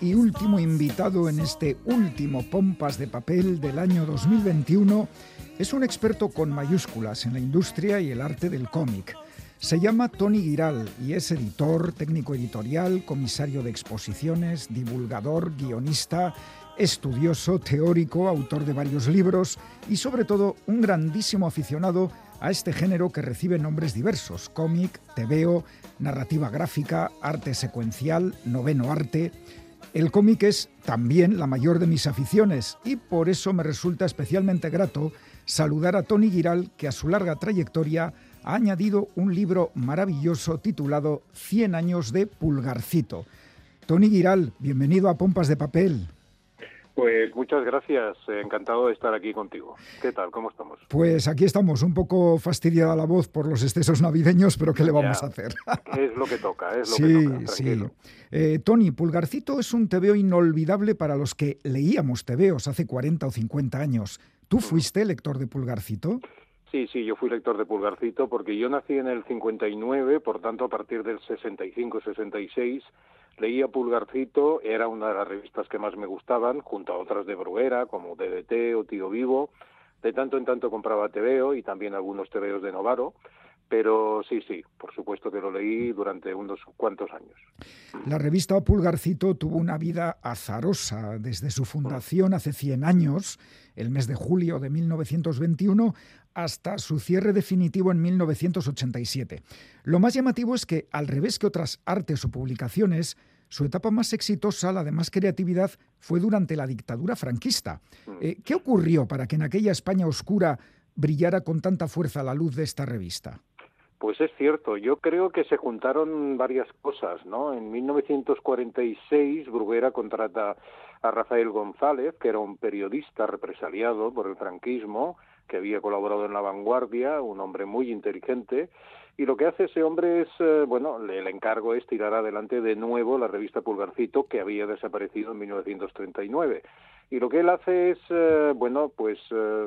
Y último invitado en este último Pompas de Papel del año 2021 es un experto con mayúsculas en la industria y el arte del cómic. Se llama Tony Giral y es editor, técnico editorial, comisario de exposiciones, divulgador, guionista, estudioso, teórico, autor de varios libros y sobre todo un grandísimo aficionado a este género que recibe nombres diversos, cómic, tebeo, narrativa gráfica, arte secuencial, noveno arte. El cómic es también la mayor de mis aficiones y por eso me resulta especialmente grato saludar a Tony Giral, que a su larga trayectoria ha añadido un libro maravilloso titulado 100 años de Pulgarcito. Tony Giral, bienvenido a Pompas de Papel. Pues muchas gracias, encantado de estar aquí contigo. ¿Qué tal? ¿Cómo estamos? Pues aquí estamos, un poco fastidiada la voz por los excesos navideños, pero ¿qué le vamos a hacer? Es lo que toca, es lo que toca. Sí, eh, Tony, Pulgarcito es un tebeo inolvidable para los que leíamos tebeos hace 40 o 50 años. ¿Tú fuiste lector de Pulgarcito? Sí, sí, yo fui lector de Pulgarcito porque yo nací en el 59, por tanto a partir del 65-66 leía Pulgarcito, era una de las revistas que más me gustaban, junto a otras de Bruguera, como DDT o Tío Vivo. De tanto en tanto compraba TVO y también algunos TVOs de Novaro. Pero sí, sí, por supuesto que lo leí durante unos cuantos años. La revista Pulgarcito tuvo una vida azarosa desde su fundación hace 100 años, el mes de julio de 1921, hasta su cierre definitivo en 1987. Lo más llamativo es que, al revés que otras artes o publicaciones, su etapa más exitosa, la de más creatividad, fue durante la dictadura franquista. Mm. Eh, ¿Qué ocurrió para que en aquella España oscura brillara con tanta fuerza la luz de esta revista? Pues es cierto, yo creo que se juntaron varias cosas, ¿no? En 1946 Bruguera contrata a Rafael González, que era un periodista represaliado por el franquismo, que había colaborado en La Vanguardia, un hombre muy inteligente, y lo que hace ese hombre es, eh, bueno, el encargo es tirar adelante de nuevo la revista Pulgarcito, que había desaparecido en 1939. Y lo que él hace es, eh, bueno, pues eh,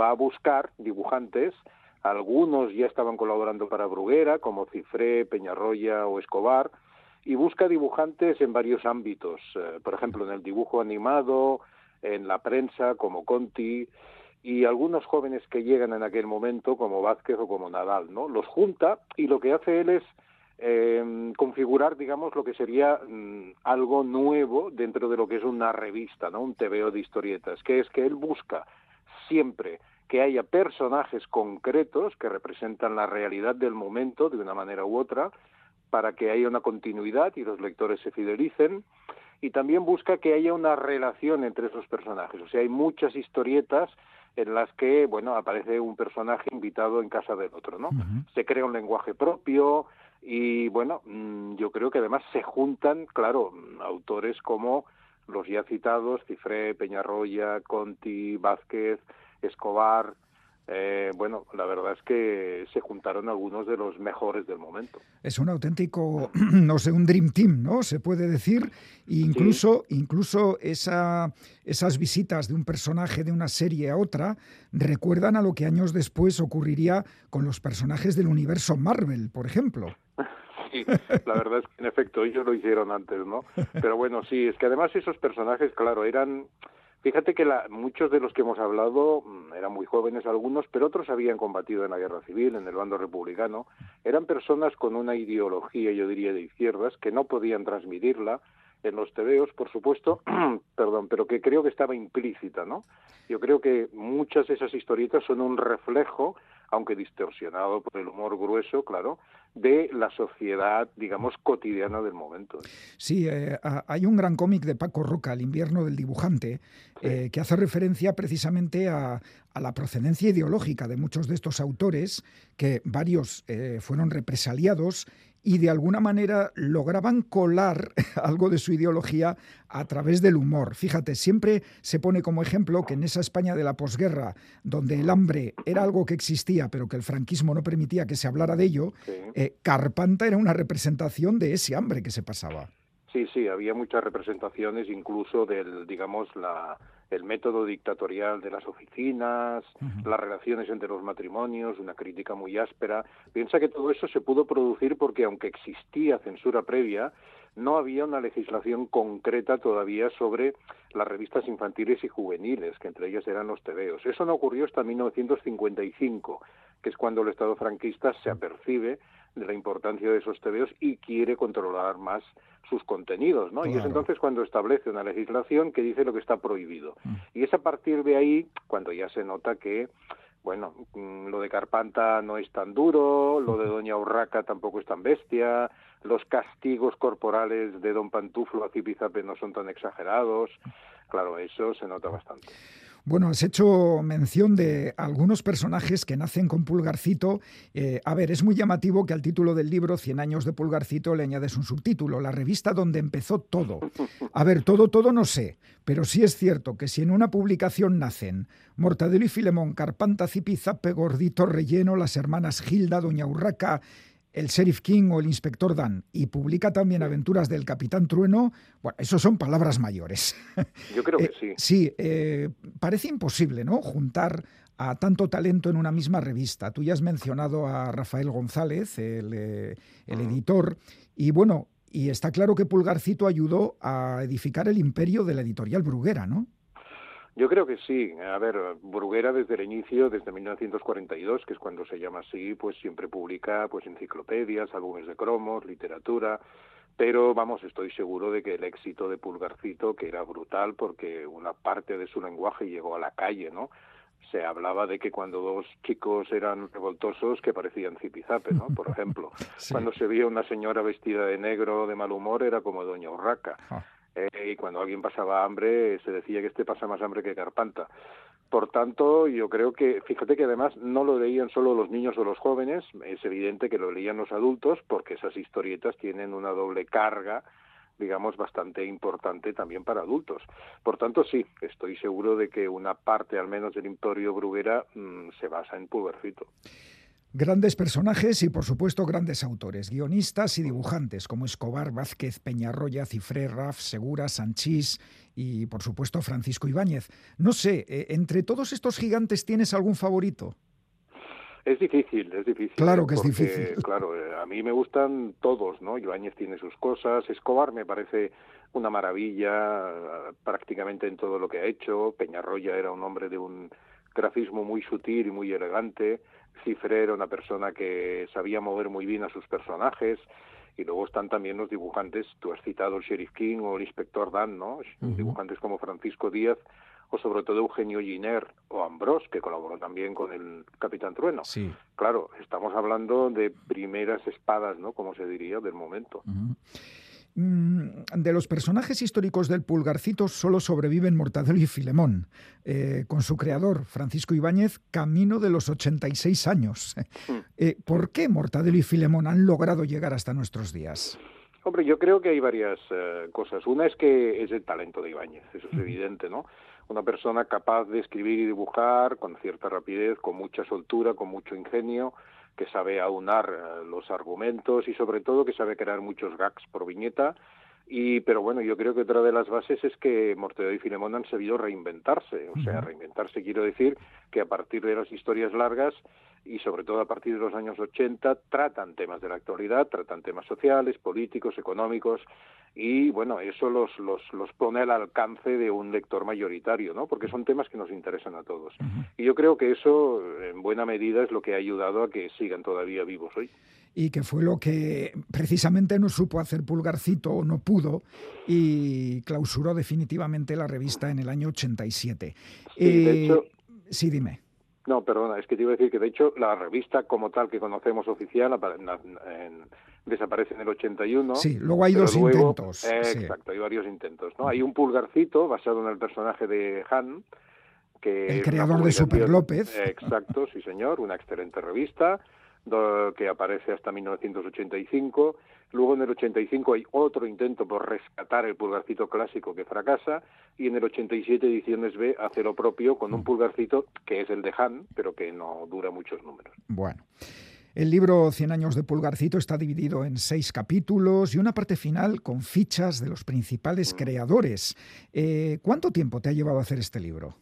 va a buscar dibujantes, algunos ya estaban colaborando para Bruguera, como Cifré, Peñarroya o Escobar, y busca dibujantes en varios ámbitos, por ejemplo, en el dibujo animado, en la prensa, como Conti, y algunos jóvenes que llegan en aquel momento, como Vázquez o como Nadal, ¿no? Los junta y lo que hace él es eh, configurar, digamos, lo que sería mm, algo nuevo dentro de lo que es una revista, ¿no? Un TVO de historietas, que es que él busca siempre que haya personajes concretos que representan la realidad del momento de una manera u otra, para que haya una continuidad y los lectores se fidelicen, y también busca que haya una relación entre esos personajes. O sea, hay muchas historietas en las que, bueno, aparece un personaje invitado en casa del otro, ¿no? Se crea un lenguaje propio y, bueno, mm, yo creo que además se juntan, claro, autores como los ya citados, Cifré, Peñarroya, Conti, Vázquez, Escobar, eh, bueno, la verdad es que se juntaron algunos de los mejores del momento. Es un auténtico, no sé, un dream team, ¿no? Se puede decir. incluso, incluso esa, esas visitas de un personaje de una serie a otra recuerdan a lo que años después ocurriría con los personajes del universo Marvel, por ejemplo. Sí, la verdad es que en efecto ellos lo hicieron antes, ¿no? Pero bueno, sí, es que además esos personajes, claro, eran Fíjate que la, muchos de los que hemos hablado mm, eran muy jóvenes algunos, pero otros habían combatido en la guerra civil, en el bando republicano. Eran personas con una ideología, yo diría, de izquierdas, que no podían transmitirla en los tebeos, por supuesto, perdón, pero que creo que estaba implícita, ¿no? Yo creo que muchas de esas historietas son un reflejo aunque distorsionado por el humor grueso, claro, de la sociedad, digamos, cotidiana del momento. Sí, eh, hay un gran cómic de Paco Roca, El invierno del dibujante, eh, que hace referencia precisamente a, la procedencia ideológica de muchos de estos autores, que varios eh, fueron represaliados y de alguna manera lograban colar algo de su ideología a través del humor. Fíjate, siempre se pone como ejemplo que en esa España de la posguerra, donde el hambre era algo que existía, pero que el franquismo no permitía que se hablara de ello, eh, Carpanta era una representación de ese hambre que se pasaba. Sí, sí, había muchas representaciones, incluso del, digamos, la, el método dictatorial de las oficinas, las relaciones entre los matrimonios, una crítica muy áspera. Piensa que todo eso se pudo producir porque aunque existía censura previa, no había una legislación concreta todavía sobre las revistas infantiles y juveniles, que entre ellas eran los tebeos. Eso no ocurrió hasta 1955, que es cuando el Estado franquista se apercibe de la importancia de esos tebeos y quiere controlar más sus contenidos, ¿no? Y es entonces cuando establece una legislación que dice lo que está prohibido. Mm. Y es a partir de ahí cuando ya se nota que bueno, mm, lo de Carpanta no es tan duro, lo de Doña Urraca tampoco es tan bestia, los castigos corporales de Don Pantuflo a Zipizape no son tan exagerados. Claro, eso se nota bastante. Bueno, has hecho mención de algunos personajes que nacen con Pulgarcito. Eh, a ver, es muy llamativo que al título del libro, Cien años de Pulgarcito, le añades un subtítulo, la revista donde empezó todo. A ver, todo, todo no sé, pero sí es cierto que si en una publicación nacen Mortadelo y Filemón, Carpanta, Zipizape, Gordito, Relleno, las hermanas Gilda, Doña Urraca, el Sheriff King o el Inspector Dan y publica también aventuras del Capitán Trueno, bueno, eso son palabras mayores. Yo creo que eh, sí. sí, eh, parece imposible, ¿no? Juntar a tanto talento en una misma revista. Tú ya has mencionado a Rafael González, el, eh, el editor, y bueno, y está claro que Pulgarcito ayudó a edificar el imperio de la editorial Bruguera, ¿no? Yo creo que sí. A ver, Bruguera desde el inicio, desde 1942, que es cuando se llama así, pues siempre publica pues enciclopedias, álbumes de cromos, literatura, pero vamos, estoy seguro de que el éxito de Pulgarcito, que era brutal porque una parte de su lenguaje llegó a la calle, ¿no? se hablaba de que cuando dos chicos eran revoltosos que parecían zipizape, ¿no? Por ejemplo, cuando se veía una señora vestida de negro de mal humor era como Doña Urraca. Ah. Eh, y cuando alguien pasaba hambre se decía que este pasa más hambre que Carpanta. Por tanto, yo creo que, fíjate que además no lo leían solo los niños o los jóvenes, es evidente que lo leían los adultos porque esas historietas tienen una doble carga digamos, bastante importante también para adultos. Por tanto, sí, estoy seguro de que una parte, al menos, del Imperio Bruguera mm, se basa en Pubercito. Grandes personajes y, por supuesto, grandes autores, guionistas y dibujantes como Escobar, Vázquez, Peñarroya, Cifré, Raf, Segura, Sanchís y, por supuesto, Francisco Ibáñez. No sé, eh, entre todos estos gigantes, ¿tienes algún favorito? Es difícil, es difícil. Claro que es difícil. Claro, eh, a mí me gustan todos, ¿no? Ibáñez tiene sus cosas, Escobar me parece una maravilla eh, prácticamente en todo lo que ha hecho, Peñarroya era un hombre de un grafismo muy sutil y muy elegante, Cifre era una persona que sabía mover muy bien a sus personajes, y luego están también los dibujantes, tú has citado el Sheriff King o el Inspector Dan, ¿no? Dibujantes como Francisco Díaz o sobre todo Eugenio Giner o Ambrós, que colaboró también con el Capitán Trueno. Sí. Claro, estamos hablando de primeras espadas, ¿no? Como se diría, del momento. De los personajes históricos del Pulgarcito solo sobreviven Mortadelo y Filemón, eh, con su creador, Francisco Ibáñez, camino de los 86 años. Hmm. Eh, ¿Por qué Mortadelo y Filemón han logrado llegar hasta nuestros días? Hombre, yo creo que hay varias eh, cosas. Una es que es el talento de Ibáñez, eso es evidente, ¿no? Una persona capaz de escribir y dibujar con cierta rapidez, con mucha soltura, con mucho ingenio, que sabe aunar eh, los argumentos y sobre todo que sabe crear muchos gags por viñeta. Y, pero bueno, yo creo que otra de las bases es que Mortadelo y Filemón han sabido reinventarse. O sea, reinventarse quiero decir que a partir de las historias largas y sobre todo a partir de los años 80 tratan temas de la actualidad, tratan temas sociales, políticos, económicos y bueno, eso los, los, los pone al alcance de un lector mayoritario, ¿no? Porque son temas que nos interesan a todos. Y yo creo que eso en buena medida es lo que ha ayudado a que sigan todavía vivos hoy y que fue lo que precisamente no supo hacer Pulgarcito o no pudo y clausuró definitivamente la revista en el año 87. Sí, de hecho, sí dime. No, perdona, es que te iba a decir que de hecho la revista como tal que conocemos oficial desaparece en el 81. Sí, luego hay dos intentos. exacto, hay varios intentos. ¿no? Hay un pulgarcito basado en el personaje de Han, que el creador de Super López. Exacto, sí señor, una excelente revista que aparece hasta 1985. Luego en el 85 hay otro intento por rescatar el pulgarcito clásico que fracasa y en el 87 Ediciones B hace lo propio con un mm. pulgarcito que es el de Han, pero que no dura muchos números. Bueno. El libro Cien años de Pulgarcito está dividido en seis capítulos y una parte final con fichas de los principales mm. creadores. Eh, ¿Cuánto tiempo te ha llevado a hacer este libro?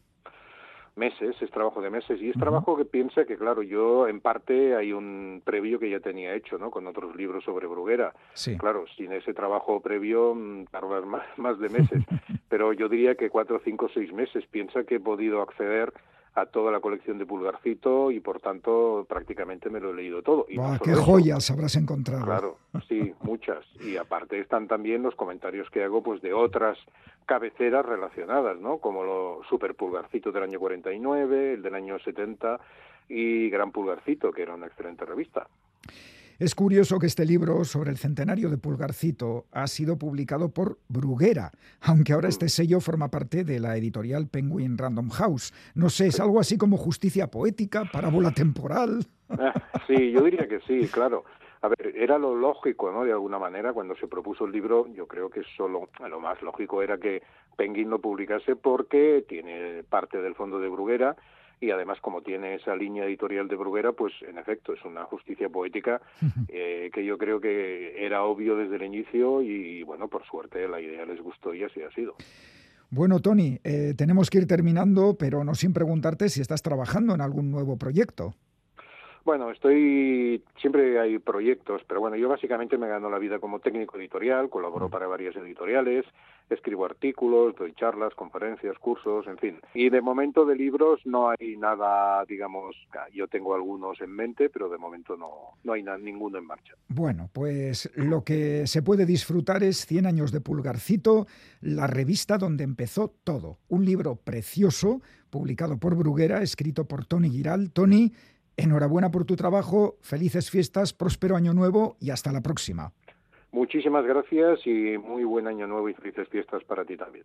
meses, es trabajo de meses y es trabajo que piensa que, claro, yo en parte hay un previo que ya tenía hecho, ¿no? Con otros libros sobre Bruguera. Sí. Claro, sin ese trabajo previo mm, tardas más, más de meses, pero yo diría que cuatro, cinco, seis meses. Piensa que he podido acceder a toda la colección de Pulgarcito y por tanto prácticamente me lo he leído todo. Y ¡Qué joyas habrás encontrado! Claro, sí, muchas. Y aparte están también los comentarios que hago pues de otras cabeceras relacionadas, ¿no? Como lo Super Pulgarcito del año 49, el del año 70 y Gran Pulgarcito, que era una excelente revista. Es curioso que este libro sobre el centenario de Pulgarcito ha sido publicado por Bruguera, aunque ahora este sello forma parte de la editorial Penguin Random House. No sé, ¿es algo así como justicia poética, parábola temporal? Ah, sí, yo diría que sí, claro. A ver, era lo lógico, ¿no? De alguna manera, cuando se propuso el libro, yo creo que solo lo más lógico era que Penguin lo publicase porque tiene parte del fondo de Bruguera y además como tiene esa línea editorial de Bruguera, pues en efecto es una justicia poética eh, que yo creo que era obvio desde el inicio y bueno, por suerte la idea les gustó y así ha sido. Bueno, Tony, eh, tenemos que ir terminando, pero no sin preguntarte si estás trabajando en algún nuevo proyecto. Bueno, estoy siempre hay proyectos, pero bueno, yo básicamente me gano la vida como técnico editorial, colaboro para varias editoriales, escribo artículos, doy charlas, conferencias, cursos, en fin. Y de momento de libros no hay nada, digamos, yo tengo algunos en mente, pero de momento no, no hay ninguno en marcha. Bueno, pues lo que se puede disfrutar es 100 años de Pulgarcito, la revista donde empezó todo. Un libro precioso, publicado por Bruguera, escrito por Tony Giral. Tony, Enhorabuena por tu trabajo, felices fiestas, próspero año nuevo y hasta la próxima. Muchísimas gracias y muy buen año nuevo y felices fiestas para ti también.